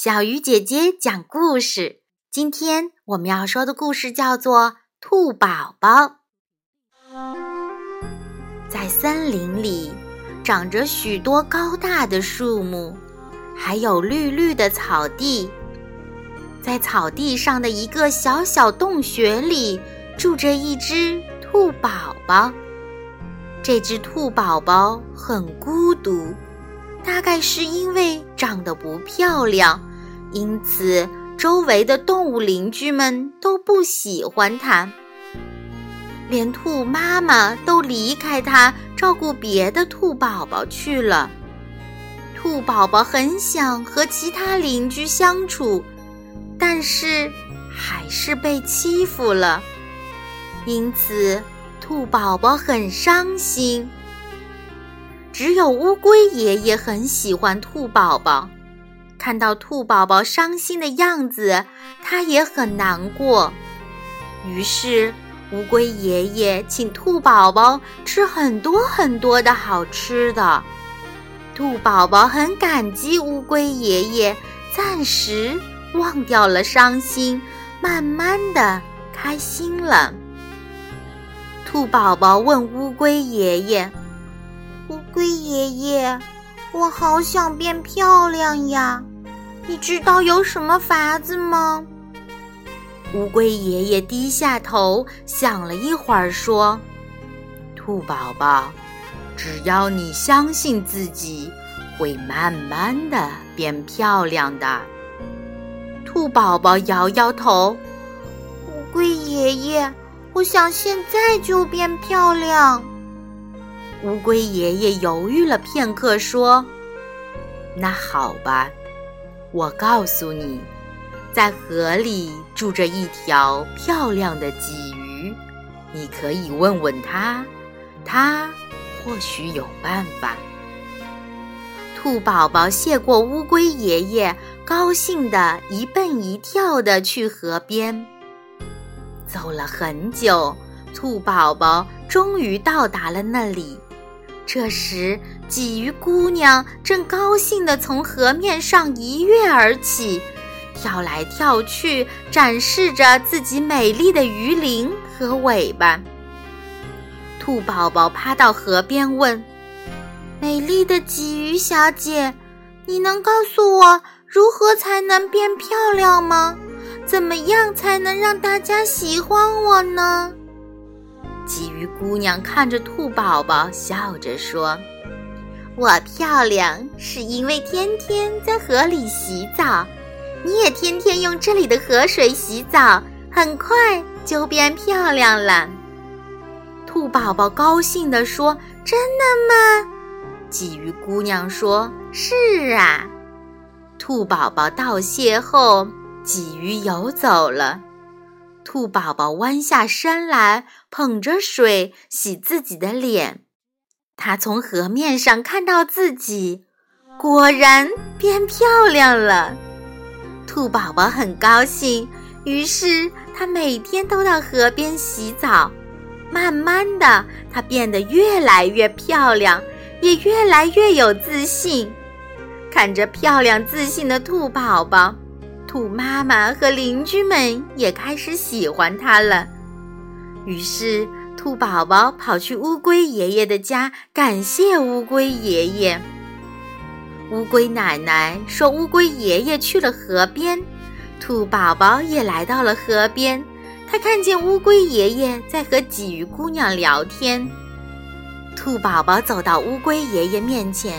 小鱼姐姐讲故事。今天我们要说的故事叫做《兔宝宝》。在森林里，长着许多高大的树木，还有绿绿的草地。在草地上的一个小小洞穴里，住着一只兔宝宝。这只兔宝宝很孤独。大概是因为长得不漂亮，因此周围的动物邻居们都不喜欢它，连兔妈妈都离开它，照顾别的兔宝宝去了。兔宝宝很想和其他邻居相处，但是还是被欺负了，因此兔宝宝很伤心。只有乌龟爷爷很喜欢兔宝宝，看到兔宝宝伤心的样子，他也很难过。于是，乌龟爷爷请兔宝宝吃很多很多的好吃的。兔宝宝很感激乌龟爷爷，暂时忘掉了伤心，慢慢的开心了。兔宝宝问乌龟爷爷。乌龟爷爷，我好想变漂亮呀！你知道有什么法子吗？乌龟爷爷低下头想了一会儿，说：“兔宝宝，只要你相信自己，会慢慢的变漂亮的。”兔宝宝摇摇头：“乌龟爷爷，我想现在就变漂亮。”乌龟爷爷犹豫了片刻，说：“那好吧，我告诉你，在河里住着一条漂亮的鲫鱼，你可以问问他，他或许有办法。”兔宝宝谢过乌龟爷爷，高兴的一蹦一跳的去河边。走了很久，兔宝宝终于到达了那里。这时，鲫鱼姑娘正高兴地从河面上一跃而起，跳来跳去，展示着自己美丽的鱼鳞和尾巴。兔宝宝趴到河边问：“美丽的鲫鱼小姐，你能告诉我如何才能变漂亮吗？怎么样才能让大家喜欢我呢？”鲫鱼姑娘看着兔宝宝，笑着说：“我漂亮是因为天天在河里洗澡，你也天天用这里的河水洗澡，很快就变漂亮了。”兔宝宝高兴地说：“真的吗？”鲫鱼姑娘说：“是啊。”兔宝宝道谢后，鲫鱼游走了。兔宝宝弯下身来，捧着水洗自己的脸。他从河面上看到自己，果然变漂亮了。兔宝宝很高兴，于是他每天都到河边洗澡。慢慢的，他变得越来越漂亮，也越来越有自信。看着漂亮自信的兔宝宝。兔妈妈和邻居们也开始喜欢它了，于是兔宝宝跑去乌龟爷爷的家，感谢乌龟爷爷。乌龟奶奶说：“乌龟爷爷去了河边。”兔宝宝也来到了河边，他看见乌龟爷爷在和鲫鱼姑娘聊天。兔宝宝走到乌龟爷爷面前：“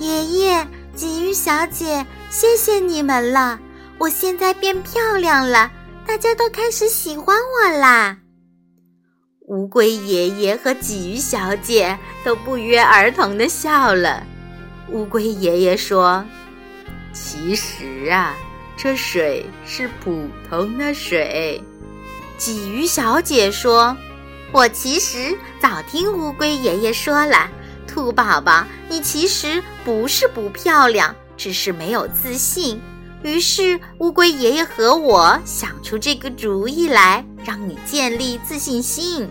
爷爷，鲫鱼小姐，谢谢你们了。”我现在变漂亮了，大家都开始喜欢我啦。乌龟爷爷和鲫鱼小姐都不约而同的笑了。乌龟爷爷说：“其实啊，这水是普通的水。”鲫鱼小姐说：“我其实早听乌龟爷爷说了，兔宝宝，你其实不是不漂亮，只是没有自信。”于是，乌龟爷爷和我想出这个主意来，让你建立自信心。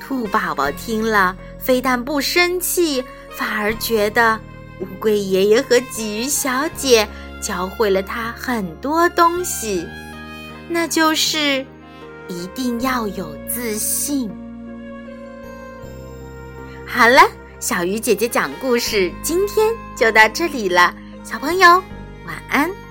兔宝宝听了，非但不生气，反而觉得乌龟爷爷和鲫鱼小姐教会了他很多东西，那就是一定要有自信。好了，小鱼姐姐讲故事今天就到这里了，小朋友晚安。